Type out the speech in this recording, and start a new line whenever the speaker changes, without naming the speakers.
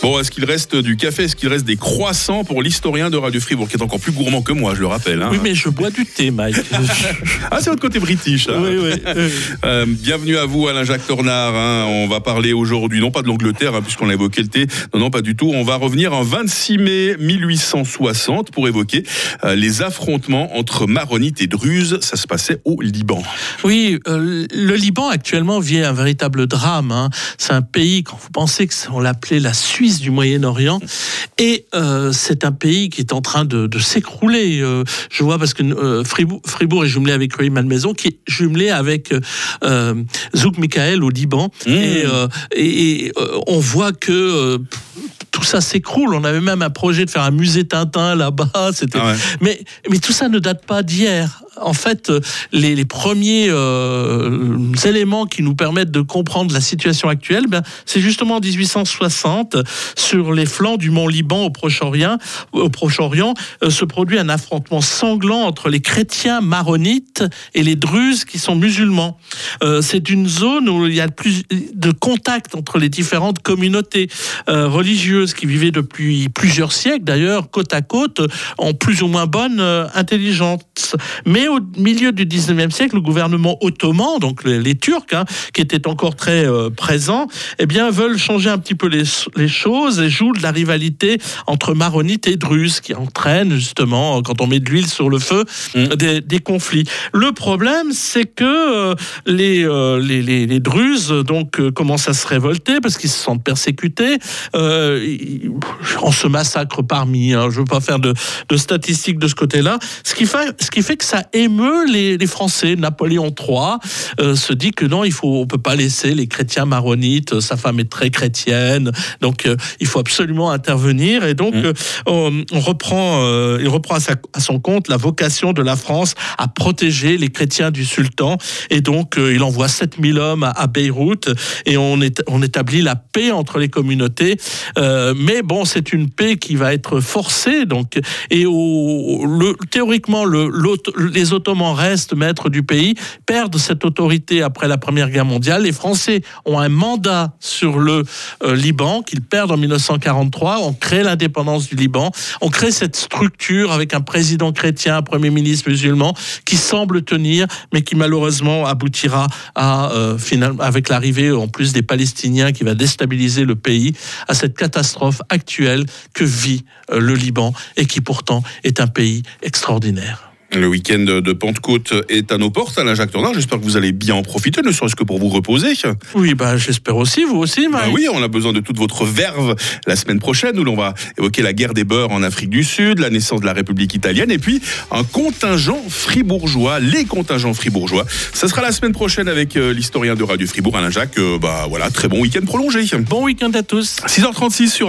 Bon, est-ce qu'il reste du café? Est-ce qu'il reste des croissants pour l'historien de Radio Fribourg, qui est encore plus gourmand que moi, je le rappelle hein?
Oui, mais je bois du thé, Mike.
Ah, c'est votre côté british. hein?
oui, oui.
Euh, bienvenue à vous, Alain-Jacques Tornard. hein. On va parler aujourd'hui, non pas de l'Angleterre, puisqu'on a évoqué le thé. Non, non, pas du tout. On va revenir en 26 mai 1860 pour évoquer euh, les affrontements entre maronites et druzes. Ça se passait au Liban.
Oui, euh, le Liban actuellement vit un véritable drame. C'est un pays, quand vous pensez qu'on l'appelait la Suisse du Moyen-Orient, et euh, c'est un pays qui est en train de, de s'écrouler. Euh, je vois parce que euh, Fribourg, Fribourg est jumelé avec Rueil-Malmaison, qui est jumelé avec euh, Zouk Mikael au Liban,
Mmh.
et, et, et, on voit que tout ça s'écroule. On avait même un projet de faire un musée Tintin là-bas. C'était
Ah ouais.
mais, mais tout ça ne date pas d'hier. En fait, euh, les, premiers euh, éléments qui nous permettent de comprendre la situation actuelle, ben, c'est justement en 1860, sur les flancs du mont Liban au Proche-Orient, au Proche-Orient euh, se produit un affrontement sanglant entre les chrétiens maronites et les druzes qui sont musulmans. Euh, c'est une zone où il y a plus de contact entre les différentes communautés euh, religieuses qui vivaient depuis plusieurs siècles, d'ailleurs, côte à côte, en plus ou moins bonne euh, intelligence. Mais au milieu du 19e siècle, le gouvernement ottoman, donc les, les Turcs, hein, qui étaient encore très euh, présents, eh bien, veulent changer un petit peu les, les choses et jouent de la rivalité entre maronites et druzes, qui entraîne justement, quand on met de l'huile sur le feu,
Mm.
des, des conflits. Le problème, c'est que euh, les, euh, les, les, les druzes donc, euh, commencent à se révolter parce qu'ils se sentent persécutés. Euh, ils- on se massacre parmi, hein, je ne veux pas faire de, de statistiques de ce côté-là. Ce qui fait, ce qui fait que ça émeut les, les Français. Napoléon III euh, se dit que non, il faut, on peut pas laisser les chrétiens maronites. Sa femme est très chrétienne, donc euh, il faut absolument intervenir. Et donc
Mm.
euh, on, on reprend, euh, il reprend à, sa- à son compte la vocation de la France à protéger les chrétiens du sultan. Et donc euh, il envoie 7000 hommes à, à Beyrouth et on, est, on établit la paix entre les communautés. Euh, mais bon, c'est une paix qui va être forcée. Donc, et au, le, théoriquement, le, les Ottomans restent maîtres du pays, perdent cette autorité après la Première Guerre mondiale. Les Français ont un mandat sur le euh, Liban qu'ils perdent en 1943. On crée l'indépendance du Liban. On crée cette structure avec un président chrétien, un premier ministre musulman qui semble tenir, mais qui malheureusement aboutira à euh, finalement avec l'arrivée en plus des Palestiniens qui va déstabiliser le pays à cette catastrophe actuelle que vit euh, le Liban et qui pourtant est un pays extraordinaire.
Le week-end de Pentecôte est à nos portes, Alain-Jacques Tornard. J'espère que vous allez bien en profiter, ne serait-ce que pour vous reposer.
Oui, bah, j'espère aussi, vous aussi,
Bah
Mike.
oui, on a besoin de toute votre verve la semaine prochaine où l'on va évoquer la guerre des beurs en Afrique du Sud, la naissance de la République italienne et puis un contingent fribourgeois, les contingents fribourgeois. Ça sera la semaine prochaine avec euh, l'historien de Radio Fribourg, Alain Jacques. Euh, bah voilà, très bon week-end prolongé.
Bon week-end à tous.
6h36 sur